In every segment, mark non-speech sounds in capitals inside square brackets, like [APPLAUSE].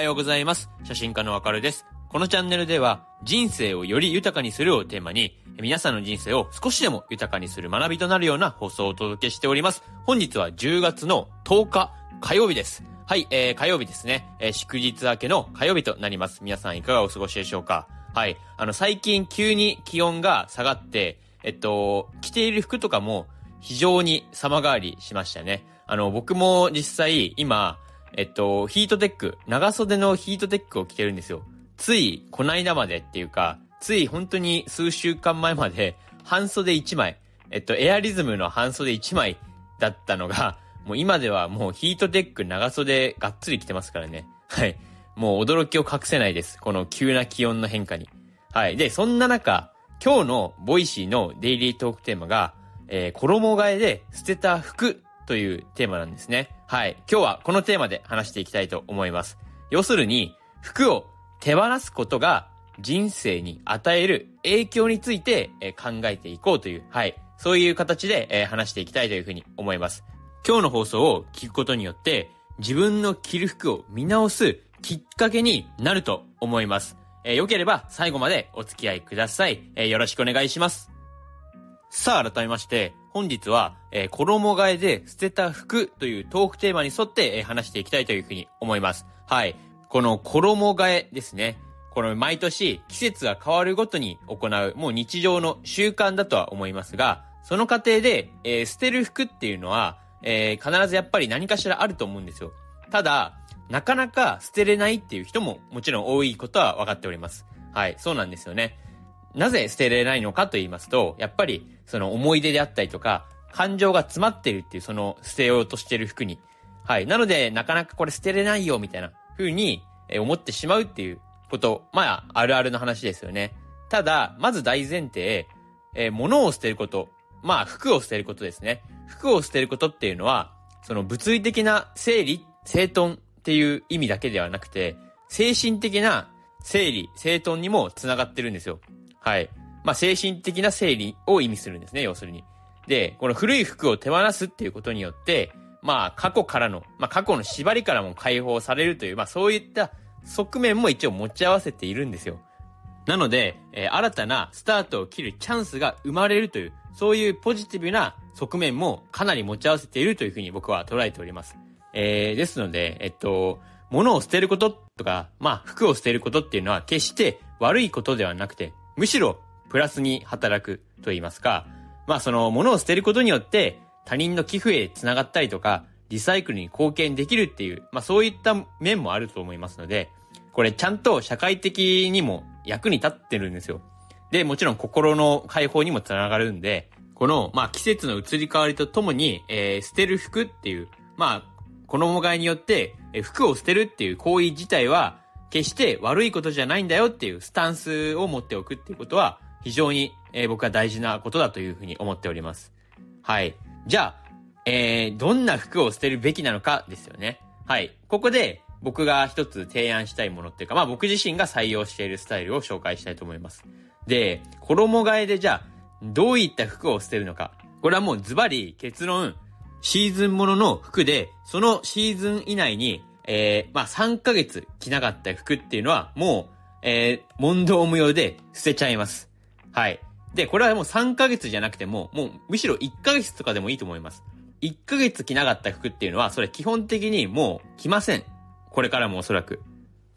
はようございます。写真家のわかるです。このチャンネルでは人生をより豊かにするをテーマに皆さんの人生を少しでも豊かにする学びとなるような放送をお届けしております。本日は10月の10日火曜日です。はい、えー、火曜日ですね。えー、祝日明けの火曜日となります。皆さんいかがお過ごしでしょうか？はい。あの、最近急に気温が下がって、えっと、着ている服とかも非常に様変わりしましたね。あの、僕も実際今、えっと、ヒートテック、長袖のヒートテックを着てるんですよ。つい、こないだまでっていうか、つい本当に数週間前まで、半袖1枚、えっと、エアリズムの半袖1枚だったのが、もう今ではもうヒートテック長袖がっつり着てますからね。はい。もう驚きを隠せないです。この急な気温の変化に。はい。で、そんな中、今日の Voicy のデイリートークテーマが、えー、衣替えで捨てた服というテーマなんですね。はい。今日はこのテーマで話していきたいと思います。要するに、服を手放すことが人生に与える影響について、考えていこうという、はい。そういう形で、話していきたいというふうに思います。今日の放送を聞くことによって、自分の着る服を見直すきっかけになると思います。えーよければ最後までお付き合いください。えーよろしくお願いします。さあ、改めまして、本日は、えー衣替えで捨てた服というトークテーマに沿って、えー話していきたいというふうに思います。はい。この衣替えですね。この毎年季節が変わるごとに行う、もう日常の習慣だとは思いますが、その過程で、えー捨てる服っていうのは、えー必ずやっぱり何かしらあると思うんですよ。ただ、なかなか捨てれないっていう人ももちろん多いことは分かっております。はい、そうなんですよね。なぜ捨てれないのかと言いますと、やっぱりその思い出であったりとか、感情が詰まってるっていうその捨てようとしてる服に。はい。なので、なかなかこれ捨てれないよみたいな風にえ思ってしまうっていうこと、まあ、あるあるの話ですよね。ただ、まず大前提、えー物を捨てること、まあ、服を捨てることですね。服を捨てることっていうのは、その物理的な整理、整頓っていう意味だけではなくて、精神的な整理、整頓にも繋がってるんですよ。はい。まあ、精神的な整理を意味するんですね、要するに。で、この古い服を手放すっていうことによって、まあ、過去からの、まあ、過去の縛りからも解放されるという、まあ、そういった側面も一応持ち合わせているんですよ。なので、えー新たなスタートを切るチャンスが生まれるという、そういうポジティブな側面もかなり持ち合わせているというふうに僕は捉えております。えー、ですので、えっと、物を捨てることとか、まあ、服を捨てることっていうのは決して悪いことではなくて、むしろプラスに働くと言いますか、まあ、その物を捨てることによって他人の寄付へつながったりとか、リサイクルに貢献できるっていう、まあ、そういった面もあると思いますので、これちゃんと社会的にも役に立ってるんですよ。で、もちろん心の解放にもつながるんで、この、まあ、季節の移り変わりとともに、えー捨てる服っていう、まあ、衣替えによって、えー服を捨てるっていう行為自体は、決して悪いことじゃないんだよっていうスタンスを持っておくっていうことは、非常に、えー僕は大事なことだというふうに思っております。はい。じゃあ、えー、どんな服を捨てるべきなのかですよね。はい。ここで僕が一つ提案したいものっていうか、まあ僕自身が採用しているスタイルを紹介したいと思います。で、衣替えでじゃあ、どういった服を捨てるのか。これはもうズバリ結論、シーズンものの服で、そのシーズン以内に、えー、まあ3ヶ月着なかった服っていうのは、もう、えー、問答無用で捨てちゃいます。はい。で、これはもう3ヶ月じゃなくても、もうむしろ1ヶ月とかでもいいと思います。1ヶ月着なかった服っていうのは、それ基本的にもう着ません。これからもおそらく。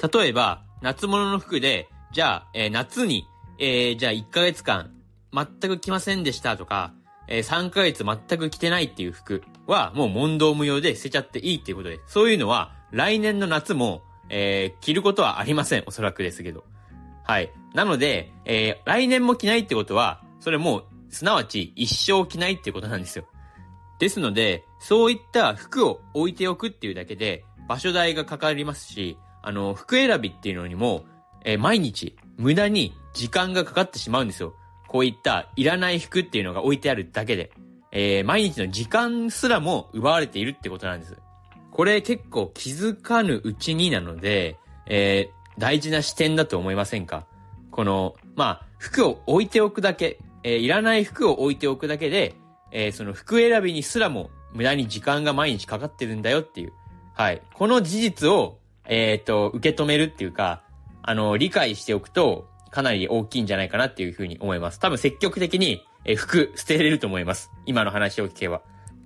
例えば、夏物の服で、じゃあ、えー夏に、えーじゃあ1ヶ月間、全く着ませんでしたとか、えー3ヶ月全く着てないっていう服は、もう問答無用で捨てちゃっていいっていうことで、そういうのは、来年の夏も、えー着ることはありません。おそらくですけど。はい。なので、えー来年も着ないってことは、それも、すなわち一生着ないっていうことなんですよ。ですので、そういった服を置いておくっていうだけで、場所代がかかりますし、あの、服選びっていうのにも、えー毎日、無駄に時間がかかってしまうんですよ。こういったいらない服っていうのが置いてあるだけで。えー毎日の時間すらも奪われているってことなんです。これ結構気づかぬうちになので、えー大事な視点だと思いませんか？この、まあ、服を置いておくだけ、えーいらない服を置いておくだけで、えーその服選びにすらも無駄に時間が毎日かかってるんだよっていう。はい。この事実をえっ、と、受け止めるっていうか、あの、理解しておくと、かなり大きいんじゃないかなっていうふうに思います。多分積極的に、え服捨てれると思います。今の話を聞けば。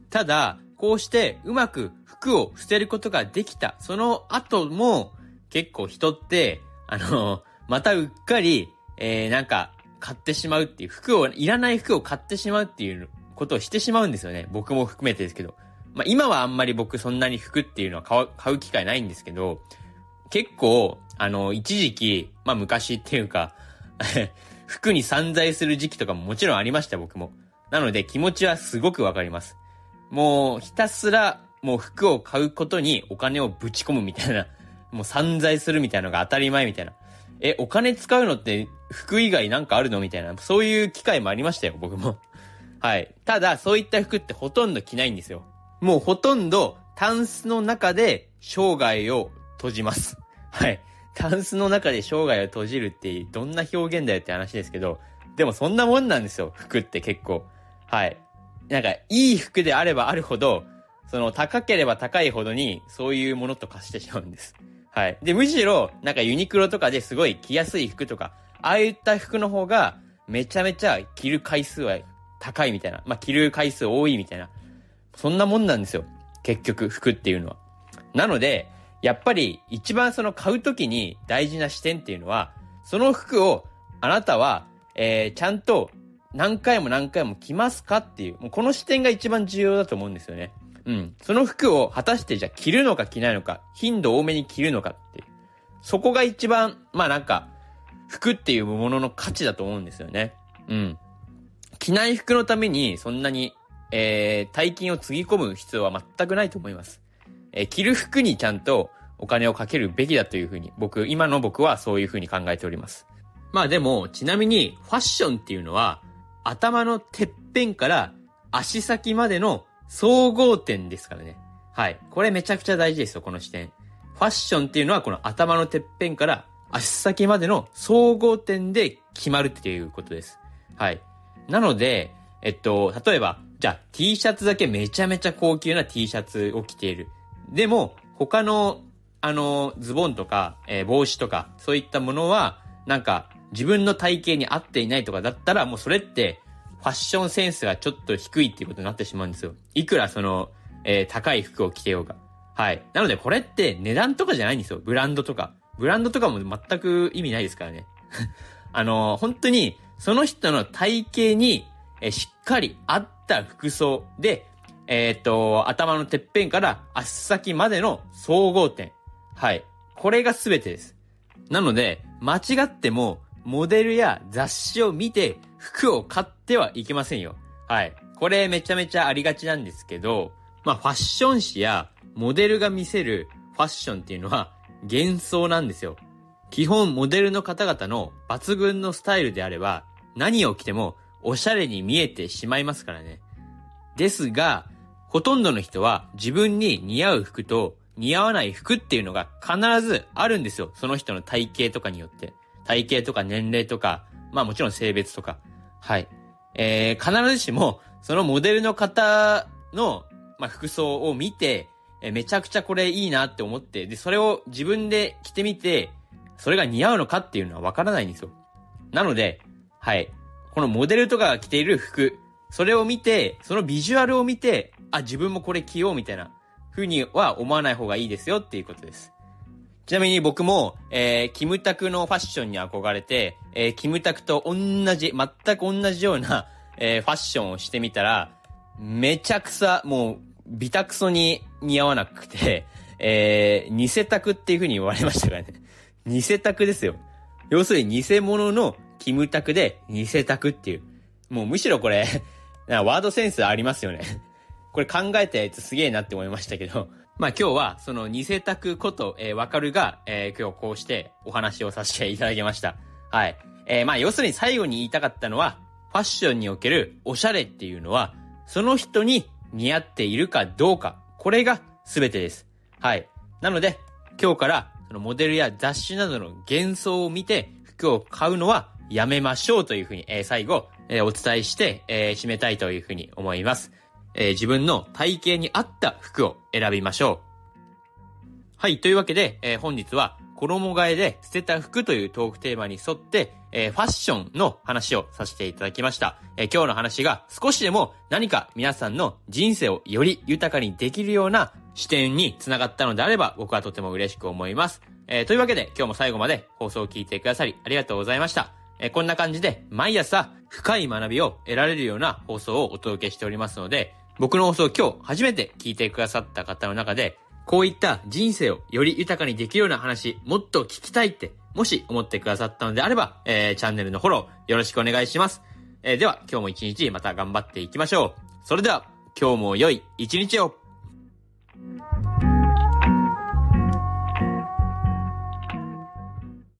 ただ、こうしてうまく服を捨てることができた。その後も、結構人って、あの、またうっかり、[LAUGHS] えー、なんか、買ってしまうっていう、服を、いらない服を買ってしまうっていうことをしてしまうんですよね。僕も含めてですけど。まあ、今はあんまり僕そんなに服っていうのは買う買う機会ないんですけど、結構、あの、一時期、まあ昔っていうか [LAUGHS] 服に散財する時期とかももちろんありました、僕も。なので気持ちはすごくわかります。もう、ひたすら、もう服を買うことにお金をぶち込むみたいな、[LAUGHS] もう散財するみたいなのが当たり前みたいな。え、お金使うのって服以外なんかあるのみたいな、そういう機会もありましたよ、僕も。[LAUGHS] はい。ただ、そういった服ってほとんど着ないんですよ。もうほとんど、タンスの中で生涯を閉じます。[LAUGHS] はい。タンスの中で生涯を閉じるってどんな表現だよって話ですけど、でもそんなもんなんですよ、服って結構。はい。なんか、いい服であればあるほど、その高ければ高いほどに、そういうものと化してしまうんです。はい。で、むしろ、なんかユニクロとかですごい着やすい服とか、ああいった服の方が、めちゃめちゃ着る回数は高いみたいな。まあ、着る回数多いみたいな。そんなもんなんですよ。結局、服っていうのは。なので、やっぱり一番その買うときに大事な視点っていうのは、その服をあなたは、えー、ちゃんと何回も何回も着ますかっていう、もうこの視点が一番重要だと思うんですよね。うん。その服を果たしてじゃあ着るのか着ないのか、頻度多めに着るのかっていう。そこが一番、まあなんか、服っていうものの価値だと思うんですよね。うん。着ない服のためにそんなに、えー、大金をつぎ込む必要は全くないと思います。えー、着る服にちゃんとお金をかけるべきだというふうに、僕、今の僕はそういうふうに考えております。まあでも、ちなみに、ファッションっていうのは、頭のてっぺんから足先までの総合点ですからね。はい。これめちゃくちゃ大事ですよ、この視点。ファッションっていうのはこの頭のてっぺんから足先までの総合点で決まるっていうことです。はい。なので、えっと、例えば、じゃあ T シャツだけめちゃめちゃ高級な T シャツを着ている。でも、他の、あの、ズボンとか、えー、帽子とか、そういったものは、なんか、自分の体型に合っていないとかだったら、もうそれって、ファッションセンスがちょっと低いっていうことになってしまうんですよ。いくらその、えー、高い服を着てようが。はい。なのでこれって値段とかじゃないんですよ。ブランドとか。ブランドとかも全く意味ないですからね。[LAUGHS] あのー、本当に、その人の体型に、えー、しっかり合った服装で、えっ、と、頭のてっぺんから足先までの総合点。はい。これが全てです。なので、間違っても、モデルや雑誌を見て服を買ってはいけませんよ。はい。これめちゃめちゃありがちなんですけど、まあファッション誌やモデルが見せるファッションっていうのは幻想なんですよ。基本モデルの方々の抜群のスタイルであれば何を着てもおしゃれに見えてしまいますからね。ですが、ほとんどの人は自分に似合う服と似合わない服っていうのが必ずあるんですよ。その人の体型とかによって。体型とか年齢とか、まあもちろん性別とか。はい。えー、必ずしも、そのモデルの方の、まあ、服装を見て、えー、めちゃくちゃこれいいなって思って、で、それを自分で着てみて、それが似合うのかっていうのはわからないんですよ。なので、はい。このモデルとかが着ている服、それを見て、そのビジュアルを見て、あ、自分もこれ着ようみたいな風には思わない方がいいですよっていうことです。ちなみに僕も、えー、キムタクのファッションに憧れて、えー、キムタクと同じ、全く同じような、[LAUGHS] えー、ファッションをしてみたら、めちゃくさ、もう、ビタクソに似合わなくて、[LAUGHS] えー、偽タクっていう風に言われましたからね。[LAUGHS] 偽タクですよ。要するに偽物のキムタクで偽タクっていう。もうむしろこれワードセンスありますよねこれ考えたやつすげえなって思いましたけど、[LAUGHS] まあ今日はその偽拓こと、えー、わかるが、えー、今日こうしてお話をさせていただきました。はい。えー、まあ要するに最後に言いたかったのは、ファッションにおけるおしゃれっていうのは、その人に似合っているかどうか、これが全てです。はい。なので、今日からそのモデルや雑誌などの幻想を見て服を買うのはやめましょうというふうに、えー、最後、えー、お伝えして、えー、締めたいというふうに思います。えー、自分の体型に合った服を選びましょう。はい、というわけで、えー本日は衣替えで捨てた服というトークテーマに沿って、えーファッションの話をさせていただきました。えー今日の話が少しでも何か皆さんの人生をより豊かにできるような視点につながったのであれば僕はとても嬉しく思います。えーというわけで今日も最後まで放送を聞いてくださりありがとうございました。えこんな感じで毎朝深い学びを得られるような放送をお届けしておりますので、僕の放送今日初めて聞いてくださった方の中で、こういった人生をより豊かにできるような話、もっと聞きたいって、もし思ってくださったのであれば、えー、チャンネルのフォローよろしくお願いします。えーでは、今日も一日また頑張っていきましょう。それでは、今日も良い一日を